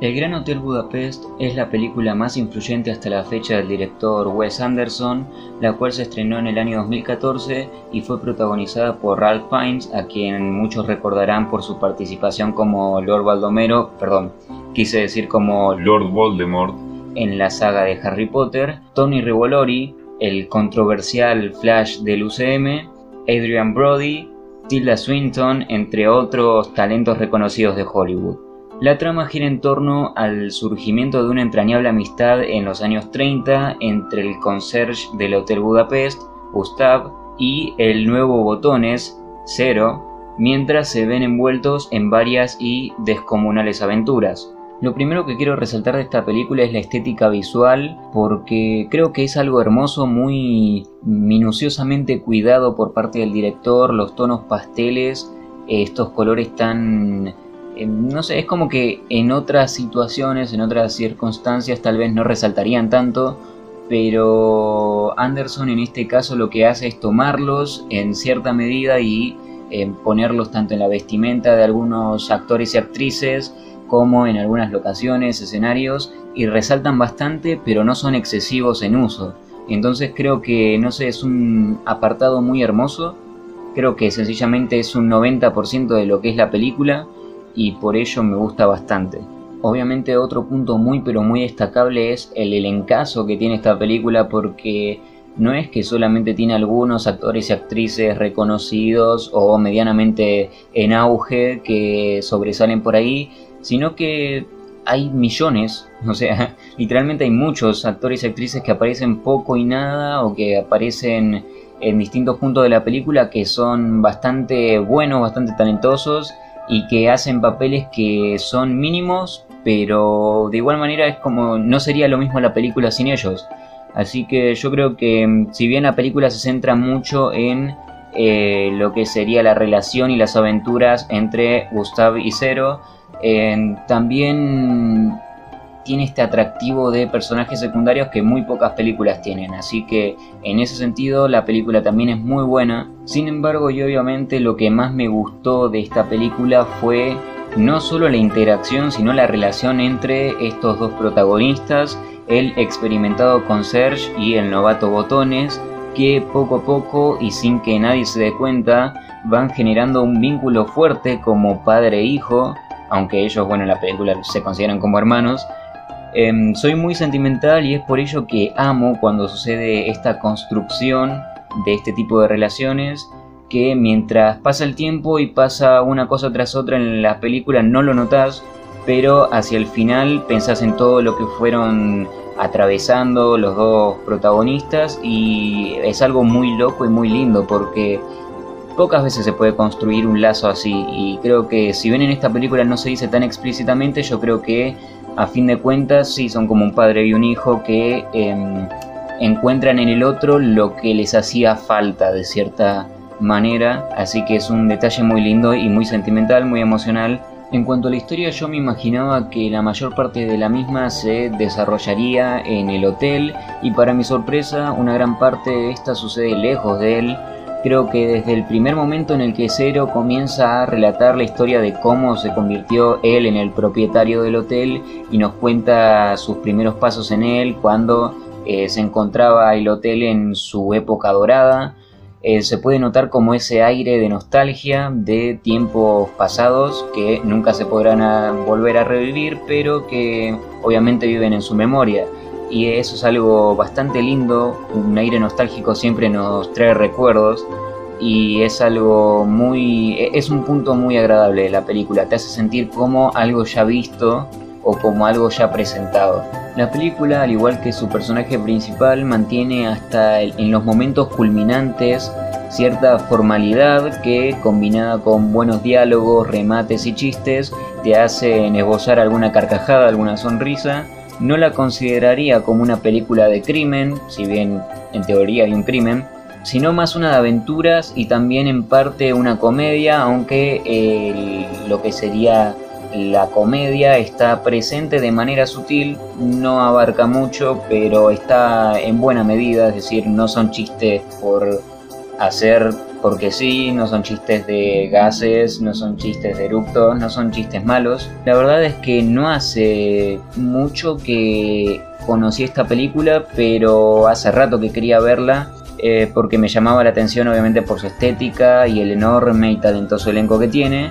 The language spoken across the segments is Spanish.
El Gran Hotel Budapest es la película más influyente hasta la fecha del director Wes Anderson, la cual se estrenó en el año 2014 y fue protagonizada por Ralph Fiennes, a quien muchos recordarán por su participación como Lord Baldomero, perdón, quise decir como Lord Voldemort en la saga de Harry Potter, Tony Revolori, el controversial Flash del UCM, Adrian Brody, Tilda Swinton, entre otros talentos reconocidos de Hollywood. La trama gira en torno al surgimiento de una entrañable amistad en los años 30 entre el conserje del Hotel Budapest, Gustav, y el nuevo Botones, Zero, mientras se ven envueltos en varias y descomunales aventuras. Lo primero que quiero resaltar de esta película es la estética visual, porque creo que es algo hermoso, muy minuciosamente cuidado por parte del director, los tonos pasteles, estos colores tan no sé, es como que en otras situaciones, en otras circunstancias tal vez no resaltarían tanto, pero Anderson en este caso lo que hace es tomarlos en cierta medida y eh, ponerlos tanto en la vestimenta de algunos actores y actrices como en algunas locaciones, escenarios, y resaltan bastante, pero no son excesivos en uso. Entonces creo que, no sé, es un apartado muy hermoso. Creo que sencillamente es un 90% de lo que es la película y por ello me gusta bastante. Obviamente otro punto muy pero muy destacable es el elencazo que tiene esta película porque no es que solamente tiene algunos actores y actrices reconocidos o medianamente en auge que sobresalen por ahí, sino que hay millones, o sea, literalmente hay muchos actores y actrices que aparecen poco y nada o que aparecen en distintos puntos de la película que son bastante buenos, bastante talentosos y que hacen papeles que son mínimos, pero de igual manera es como no sería lo mismo la película sin ellos. Así que yo creo que mm, si bien la película se centra mucho en eh, lo que sería la relación y las aventuras entre Gustav y Zero, también tiene este atractivo de personajes secundarios que muy pocas películas tienen, así que en ese sentido la película también es muy buena. Sin embargo, y obviamente lo que más me gustó de esta película fue no solo la interacción, sino la relación entre estos dos protagonistas, el experimentado conserge y el novato botones, que poco a poco y sin que nadie se dé cuenta van generando un vínculo fuerte como padre e hijo, aunque ellos, bueno, en la película se consideran como hermanos, Em, soy muy sentimental y es por ello que amo cuando sucede esta construcción de este tipo de relaciones que mientras pasa el tiempo y pasa una cosa tras otra en la película no lo notas, pero hacia el final pensás en todo lo que fueron atravesando los dos protagonistas y es algo muy loco y muy lindo porque pocas veces se puede construir un lazo así y creo que si bien en esta película no se dice tan explícitamente, yo creo que a fin de cuentas sí son como un padre y un hijo que em, encuentran en el otro lo que les hacía falta de cierta manera, así que es un detalle muy lindo y muy sentimental, muy emocional. En cuanto a la historia yo me imaginaba que la mayor parte de la misma se desarrollaría en el hotel. Y para mi sorpresa una gran parte de esta sucede lejos de él, Creo que desde el primer momento en el que Cero comienza a relatar la historia de cómo se convirtió él en el propietario del hotel y nos cuenta sus primeros pasos en él, cuando eh, se encontraba el hotel en su época dorada, eh, se puede notar como ese aire de nostalgia de tiempos pasados que nunca se podrán volver a revivir, pero que obviamente viven en su memoria y eso es algo bastante lindo, un aire nostálgico siempre nos trae recuerdos y es algo muy es un punto muy agradable de la película, te hace sentir como algo ya visto o como algo ya presentado. La película, al igual que su personaje principal, mantiene hasta en los momentos culminantes cierta formalidad que, combinada con buenos diálogos, remates y chistes, te hace esbozar alguna carcajada, alguna sonrisa no la consideraría como una película de crimen, si bien en teoría hay un crimen, sino más una de aventuras y también en parte una comedia, aunque lo que sería la comedia está presente de manera sutil, no abarca mucho, pero está en buena medida, es decir, no son chistes por hacer porque sí, no son chistes de gases, no son chistes de eructos, no son chistes malos. La verdad es que no hace mucho que conocí esta película, pero hace rato que quería verla eh, porque me llamaba la atención obviamente por su estética y el enorme y talentoso elenco que tiene.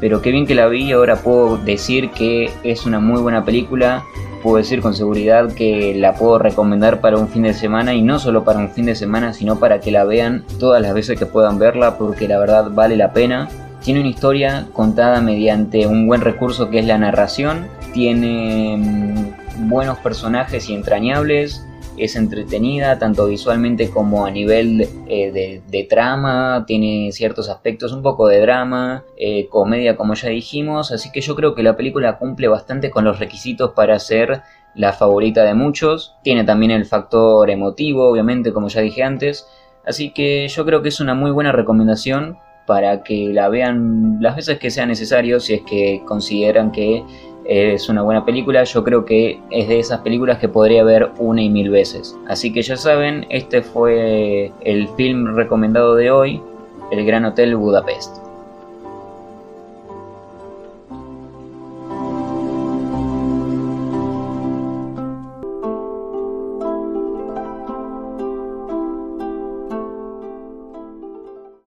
Pero qué bien que la vi, ahora puedo decir que es una muy buena película, puedo decir con seguridad que la puedo recomendar para un fin de semana y no solo para un fin de semana, sino para que la vean todas las veces que puedan verla porque la verdad vale la pena. Tiene una historia contada mediante un buen recurso que es la narración, tiene mm, buenos personajes y entrañables, es entretenida tanto visualmente como a nivel eh, de, trama, tiene ciertos aspectos un poco de drama, eh, comedia como ya dijimos, así que yo creo que la película cumple bastante con los requisitos para ser la favorita de muchos, tiene también el factor emotivo obviamente como ya dije antes, así que yo creo que es una muy buena recomendación para que la vean las veces que sea necesario si es que consideran que es una buena película, yo creo que es de esas películas que podría ver una y mil veces. Así que ya saben, este fue el film recomendado de hoy, El Gran Hotel Budapest.